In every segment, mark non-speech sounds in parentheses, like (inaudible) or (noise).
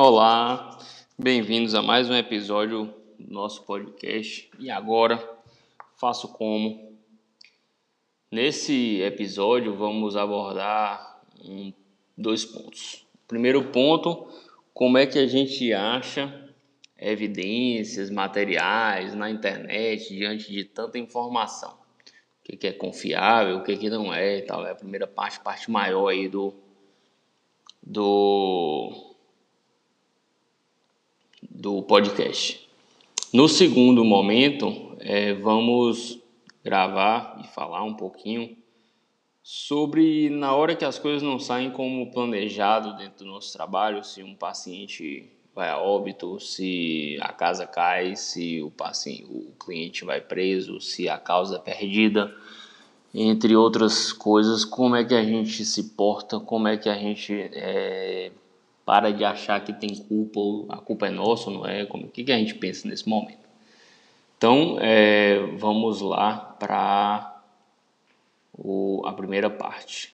Olá, bem-vindos a mais um episódio do nosso podcast. E agora, faço como? Nesse episódio, vamos abordar um, dois pontos. Primeiro ponto, como é que a gente acha evidências, materiais na internet diante de tanta informação? O que é confiável, o que não é, tal. É a primeira parte, parte maior aí do do do podcast. No segundo momento, é, vamos gravar e falar um pouquinho sobre na hora que as coisas não saem como planejado dentro do nosso trabalho, se um paciente vai a óbito, se a casa cai, se o paciente, o cliente vai preso, se a causa é perdida, entre outras coisas, como é que a gente se porta, como é que a gente é, para de achar que tem culpa, a culpa é nossa, não é? Como, o que, que a gente pensa nesse momento? Então, é, vamos lá para a primeira parte.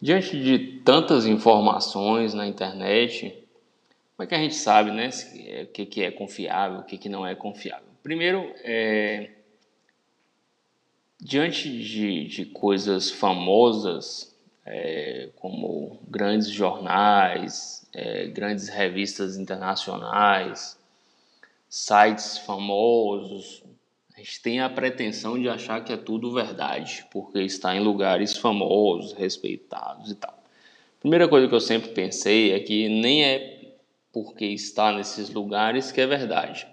Diante de tantas informações na internet, como é que a gente sabe né, é, o que, que é confiável, o que, que não é confiável? Primeiro, é, diante de, de coisas famosas, é, como grandes jornais, é, grandes revistas internacionais, sites famosos. A gente tem a pretensão de achar que é tudo verdade, porque está em lugares famosos, respeitados e tal. Primeira coisa que eu sempre pensei é que nem é porque está nesses lugares que é verdade.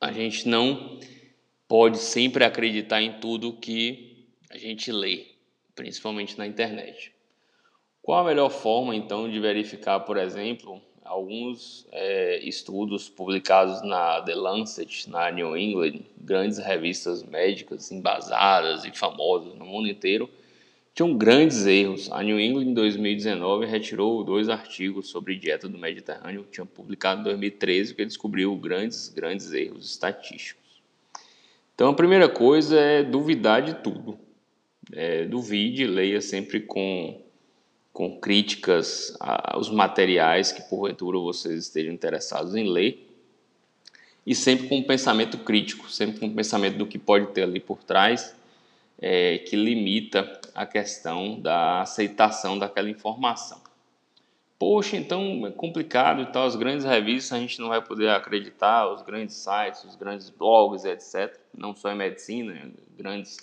A gente não pode sempre acreditar em tudo que a gente lê, principalmente na internet. Qual a melhor forma, então, de verificar, por exemplo, alguns é, estudos publicados na The Lancet, na New England, grandes revistas médicas embasadas e famosas no mundo inteiro, tinham grandes erros. A New England, em 2019, retirou dois artigos sobre dieta do Mediterrâneo, que tinha publicado em 2013, que descobriu grandes, grandes erros estatísticos. Então, a primeira coisa é duvidar de tudo. É, duvide, leia sempre com com críticas aos materiais que porventura vocês estejam interessados em ler e sempre com um pensamento crítico, sempre com um pensamento do que pode ter ali por trás é, que limita a questão da aceitação daquela informação. Poxa, então é complicado e tal, as grandes revistas a gente não vai poder acreditar, os grandes sites, os grandes blogs, etc. Não só em medicina, grandes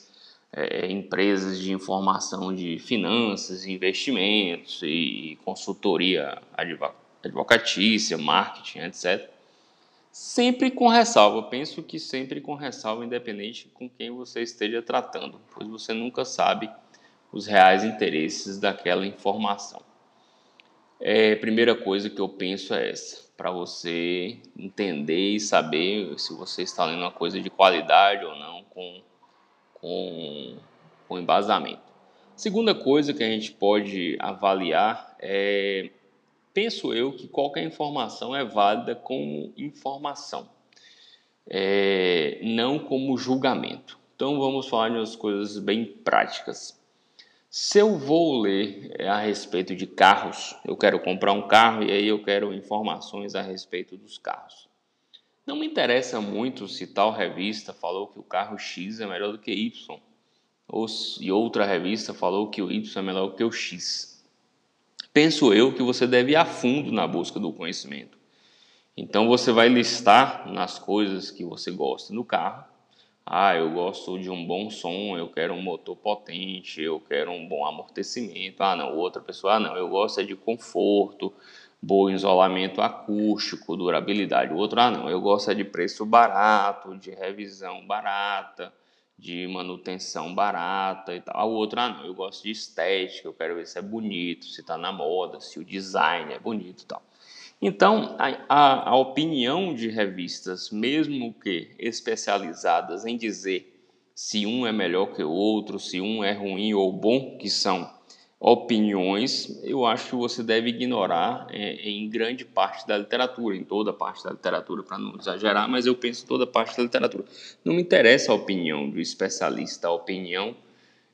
é, empresas de informação de finanças, investimentos e consultoria advocatícia, marketing, etc. Sempre com ressalva, penso que sempre com ressalva, independente com quem você esteja tratando, pois você nunca sabe os reais interesses daquela informação. É, primeira coisa que eu penso é essa, para você entender e saber se você está lendo uma coisa de qualidade ou não, com com, com embasamento. Segunda coisa que a gente pode avaliar é, penso eu, que qualquer informação é válida como informação, é, não como julgamento. Então vamos falar de umas coisas bem práticas. Se eu vou ler é, a respeito de carros, eu quero comprar um carro e aí eu quero informações a respeito dos carros. Não me interessa muito se tal revista falou que o carro X é melhor do que Y, ou se outra revista falou que o Y é melhor do que o X. Penso eu que você deve ir a fundo na busca do conhecimento. Então você vai listar nas coisas que você gosta no carro. Ah, eu gosto de um bom som, eu quero um motor potente, eu quero um bom amortecimento. Ah, não, outra pessoa, ah, não, eu gosto é de conforto, bom isolamento acústico, durabilidade. O outro, ah, não, eu gosto é de preço barato, de revisão barata, de manutenção barata e tal. O outro, ah, não, eu gosto de estética, eu quero ver se é bonito, se está na moda, se o design é bonito e tal. Então, a, a, a opinião de revistas, mesmo que especializadas em dizer se um é melhor que o outro, se um é ruim ou bom, que são opiniões, eu acho que você deve ignorar é, em grande parte da literatura, em toda parte da literatura, para não exagerar, mas eu penso toda parte da literatura. Não me interessa a opinião do especialista, a opinião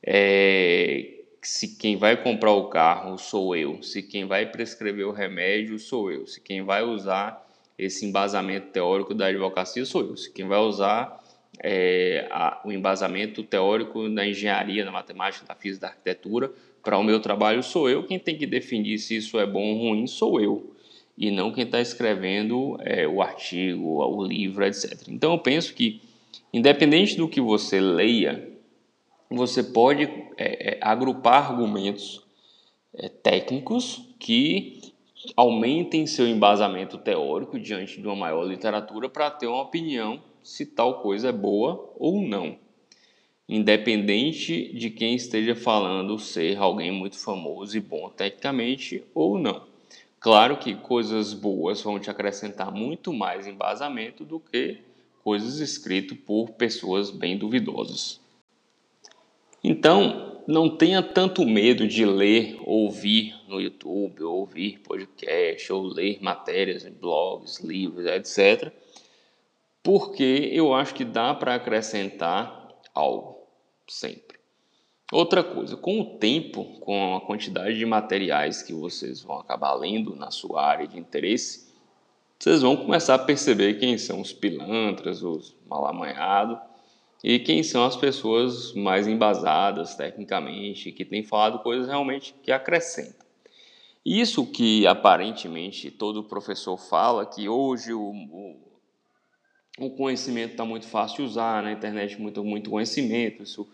é, se quem vai comprar o carro sou eu, se quem vai prescrever o remédio sou eu, se quem vai usar esse embasamento teórico da advocacia sou eu, se quem vai usar é, a, o embasamento teórico da engenharia, da matemática, da física, da arquitetura para o meu trabalho sou eu. Quem tem que definir se isso é bom ou ruim sou eu. E não quem está escrevendo é, o artigo, o livro, etc. Então eu penso que, independente do que você leia, você pode é, é, agrupar argumentos é, técnicos que aumentem seu embasamento teórico diante de uma maior literatura para ter uma opinião se tal coisa é boa ou não independente de quem esteja falando ser alguém muito famoso e bom tecnicamente ou não. Claro que coisas boas vão te acrescentar muito mais embasamento do que coisas escritas por pessoas bem duvidosas. Então, não tenha tanto medo de ler, ouvir no YouTube, ouvir podcast, ou ler matérias em blogs, livros, etc. Porque eu acho que dá para acrescentar algo sempre. Outra coisa, com o tempo, com a quantidade de materiais que vocês vão acabar lendo na sua área de interesse, vocês vão começar a perceber quem são os pilantras, os mal amanhados e quem são as pessoas mais embasadas tecnicamente, que têm falado coisas realmente que acrescentam. Isso que aparentemente todo professor fala, que hoje o, o o conhecimento está muito fácil de usar, na internet muito, muito conhecimento, isso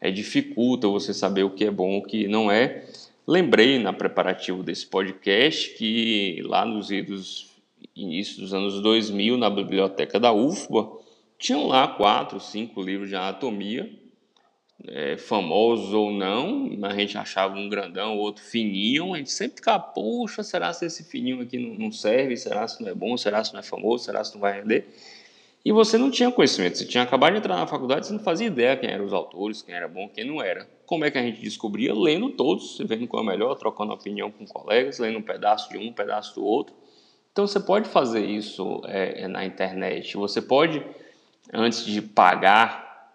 é, dificulta você saber o que é bom o que não é. Lembrei na preparativo desse podcast que lá nos idos, início dos anos 2000, na biblioteca da UFBA, tinham lá quatro, cinco livros de anatomia, é, famosos ou não, a gente achava um grandão, outro fininho, a gente sempre ficava, poxa, será que esse fininho aqui não serve? Será que não é bom? Será que não é famoso? Será que não vai render? E você não tinha conhecimento, você tinha acabado de entrar na faculdade, você não fazia ideia quem eram os autores, quem era bom, quem não era. Como é que a gente descobria? Lendo todos, vendo qual é melhor, trocando opinião com colegas, lendo um pedaço de um, um pedaço do outro. Então você pode fazer isso é, é, na internet. Você pode, antes de pagar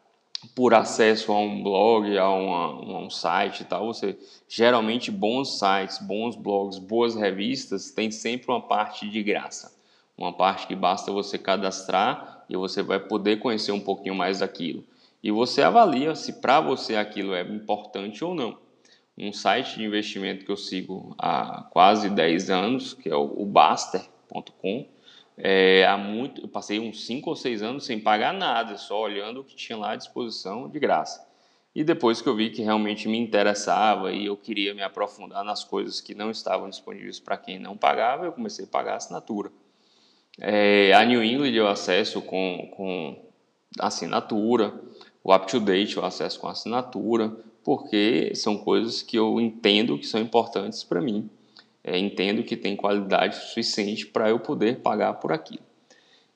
por acesso a um blog, a, uma, a um site e tal, você geralmente bons sites, bons blogs, boas revistas têm sempre uma parte de graça. Uma parte que basta você cadastrar e você vai poder conhecer um pouquinho mais daquilo. E você avalia se para você aquilo é importante ou não. Um site de investimento que eu sigo há quase 10 anos, que é o Baster.com, é, há muito, eu passei uns 5 ou 6 anos sem pagar nada, só olhando o que tinha lá à disposição de graça. E depois que eu vi que realmente me interessava e eu queria me aprofundar nas coisas que não estavam disponíveis para quem não pagava, eu comecei a pagar a assinatura. É, a New England eu acesso com, com assinatura, o UpToDate eu acesso com assinatura, porque são coisas que eu entendo que são importantes para mim. É, entendo que tem qualidade suficiente para eu poder pagar por aquilo.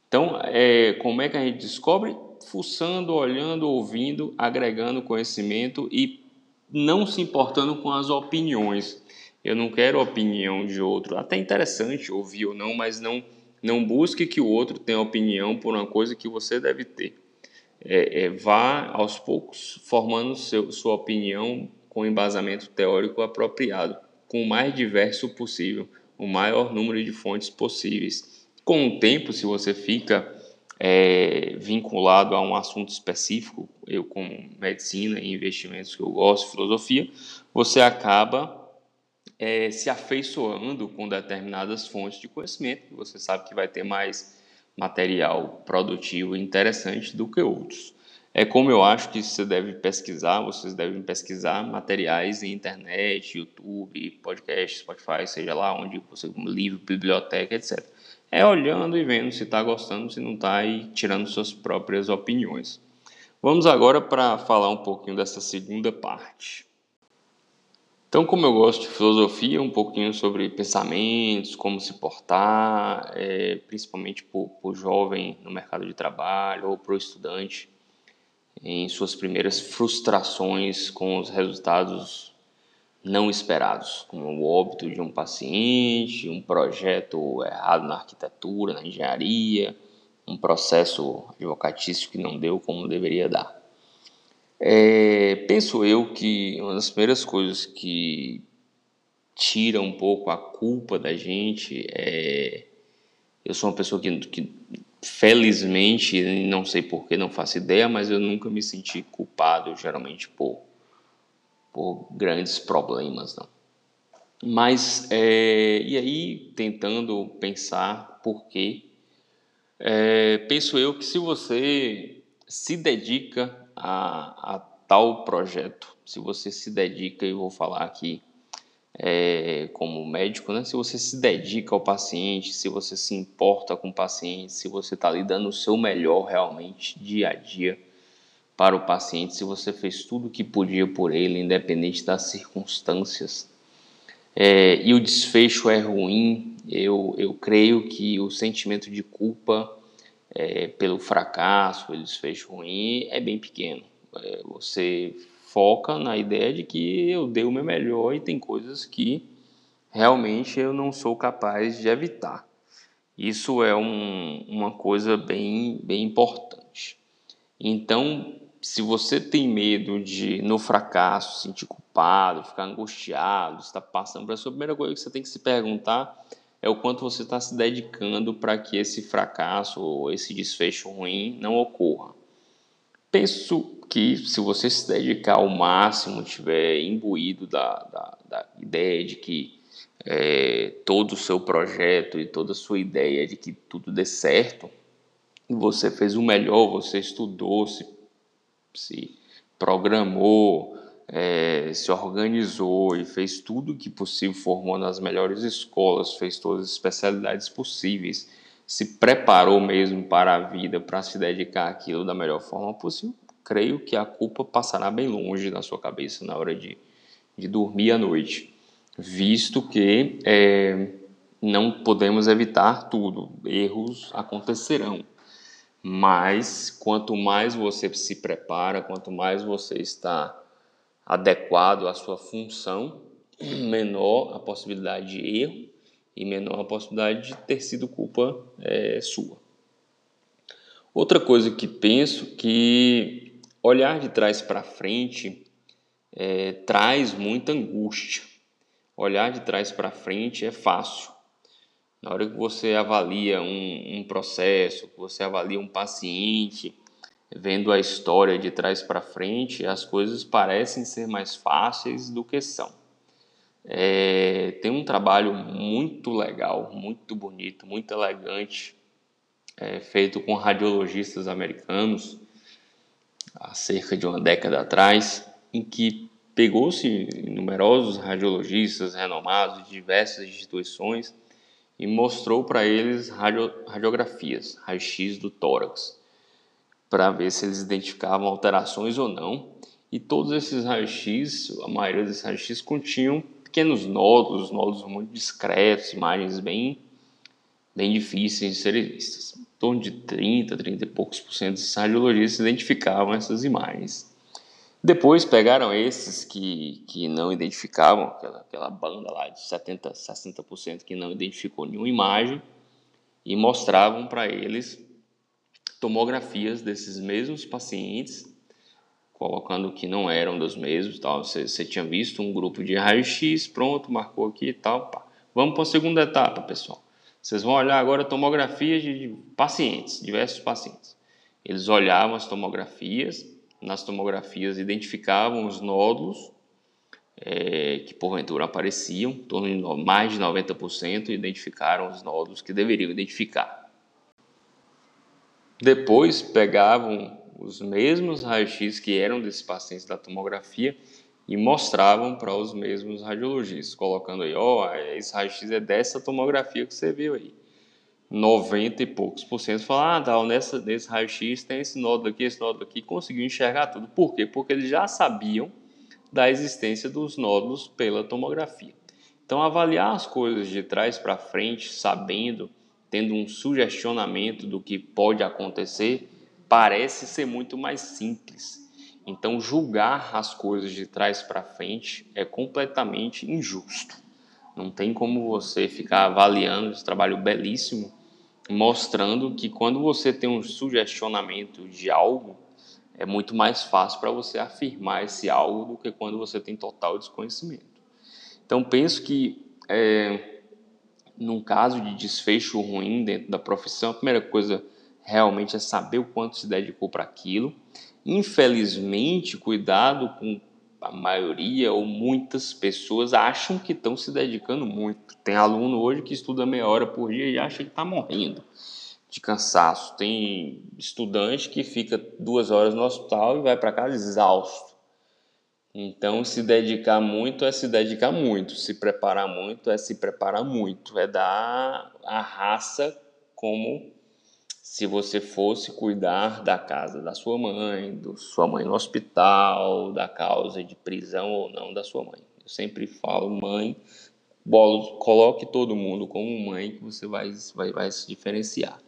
Então, é, como é que a gente descobre? Fuçando, olhando, ouvindo, agregando conhecimento e não se importando com as opiniões. Eu não quero opinião de outro. Até interessante ouvir ou não, mas não não busque que o outro tenha opinião por uma coisa que você deve ter. É, é, vá aos poucos formando seu, sua opinião com embasamento teórico apropriado, com o mais diverso possível, o maior número de fontes possíveis. Com o tempo, se você fica é, vinculado a um assunto específico, eu como medicina e investimentos que eu gosto, filosofia, você acaba é, se afeiçoando com determinadas fontes de conhecimento, você sabe que vai ter mais material produtivo e interessante do que outros. É como eu acho que você deve pesquisar, vocês devem pesquisar materiais em internet, YouTube, podcast, Spotify, seja lá onde você, livro, biblioteca, etc. É olhando e vendo se está gostando, se não está e tirando suas próprias opiniões. Vamos agora para falar um pouquinho dessa segunda parte. Então, como eu gosto de filosofia, um pouquinho sobre pensamentos, como se portar, é, principalmente para o jovem no mercado de trabalho ou para o estudante em suas primeiras frustrações com os resultados não esperados, como o óbito de um paciente, um projeto errado na arquitetura, na engenharia, um processo advocatício que não deu como deveria dar. É, penso eu que uma das primeiras coisas que tira um pouco a culpa da gente é. Eu sou uma pessoa que, que felizmente, não sei porquê, não faço ideia, mas eu nunca me senti culpado, geralmente, por, por grandes problemas, não. Mas, é, e aí, tentando pensar por quê, é, penso eu que se você se dedica a, a tal projeto, se você se dedica, e vou falar aqui é, como médico, né? se você se dedica ao paciente, se você se importa com o paciente, se você está ali dando o seu melhor realmente dia a dia para o paciente, se você fez tudo o que podia por ele, independente das circunstâncias, é, e o desfecho é ruim, eu, eu creio que o sentimento de culpa é, pelo fracasso, pelo desfecho ruim, é bem pequeno. É, você foca na ideia de que eu dei o meu melhor e tem coisas que realmente eu não sou capaz de evitar. Isso é um, uma coisa bem, bem importante. Então, se você tem medo de, no fracasso, se sentir culpado, ficar angustiado, está passando por isso, a primeira coisa que você tem que se perguntar é o quanto você está se dedicando para que esse fracasso ou esse desfecho ruim não ocorra. Penso que se você se dedicar ao máximo, tiver imbuído da, da, da ideia de que é, todo o seu projeto e toda a sua ideia de que tudo dê certo, e você fez o melhor, você estudou, se, se programou, é, se organizou e fez tudo o que possível, formou nas melhores escolas, fez todas as especialidades possíveis, se preparou mesmo para a vida, para se dedicar àquilo da melhor forma possível, creio que a culpa passará bem longe da sua cabeça na hora de, de dormir à noite, visto que é, não podemos evitar tudo, erros acontecerão. Mas quanto mais você se prepara, quanto mais você está adequado à sua função, (clears throat) menor a possibilidade de erro e menor a possibilidade de ter sido culpa é, sua. Outra coisa que penso que olhar de trás para frente é, traz muita angústia. Olhar de trás para frente é fácil. Na hora que você avalia um, um processo, que você avalia um paciente, vendo a história de trás para frente, as coisas parecem ser mais fáceis do que são. É, tem um trabalho muito legal, muito bonito, muito elegante, é, feito com radiologistas americanos há cerca de uma década atrás, em que pegou-se numerosos radiologistas renomados de diversas instituições e mostrou para eles radio, radiografias, raio-x do tórax, para ver se eles identificavam alterações ou não. E todos esses raios-x, a maioria desses raios-x continham pequenos nódulos, nódulos muito discretos, imagens bem, bem difíceis de serem vistas torno de 30, 30 e poucos por cento dos radiologistas identificavam essas imagens. Depois pegaram esses que, que não identificavam, aquela, aquela banda lá de 70, 60% que não identificou nenhuma imagem, e mostravam para eles tomografias desses mesmos pacientes, colocando que não eram dos mesmos. Tal. Você, você tinha visto um grupo de raio-x, pronto, marcou aqui e tal. Pá. Vamos para a segunda etapa, pessoal. Vocês vão olhar agora tomografias de pacientes, diversos pacientes. Eles olhavam as tomografias, nas tomografias identificavam os nódulos é, que porventura apareciam, em torno de mais de 90% identificaram os nódulos que deveriam identificar. Depois pegavam os mesmos raios-x que eram desses pacientes da tomografia e mostravam para os mesmos radiologistas, colocando aí, ó, oh, esse raio-x é dessa tomografia que você viu aí. 90 e poucos por cento falaram, ah, tá, nessa, nesse raio-x tem esse nódulo aqui, esse nódulo aqui, conseguiu enxergar tudo. Por quê? Porque eles já sabiam da existência dos nódulos pela tomografia. Então, avaliar as coisas de trás para frente, sabendo, tendo um sugestionamento do que pode acontecer, parece ser muito mais simples Então, julgar as coisas de trás para frente é completamente injusto. Não tem como você ficar avaliando esse trabalho belíssimo, mostrando que quando você tem um sugestionamento de algo, é muito mais fácil para você afirmar esse algo do que quando você tem total desconhecimento. Então, penso que é, num caso de desfecho ruim dentro da profissão, a primeira coisa realmente é saber o quanto se dedicou para aquilo. Infelizmente, cuidado com a maioria ou muitas pessoas acham que estão se dedicando muito. Tem aluno hoje que estuda meia hora por dia e acha que está morrendo de cansaço. Tem estudante que fica duas horas no hospital e vai para casa exausto. Então, se dedicar muito é se dedicar muito, se preparar muito é se preparar muito, é dar a raça como se você fosse cuidar da casa da sua mãe, da sua mãe no hospital, da causa de prisão ou não da sua mãe. Eu sempre falo, mãe, coloque todo mundo como mãe que você vai, vai, vai se diferenciar.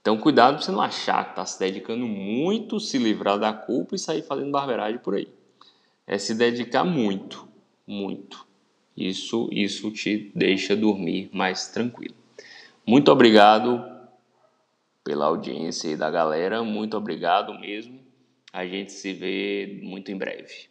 Então, cuidado para você não achar que está se dedicando muito, se livrar da culpa e sair fazendo barbeiragem por aí é se dedicar muito, muito. Isso, isso te deixa dormir mais tranquilo. Muito obrigado pela audiência aí da galera, muito obrigado mesmo. A gente se vê muito em breve.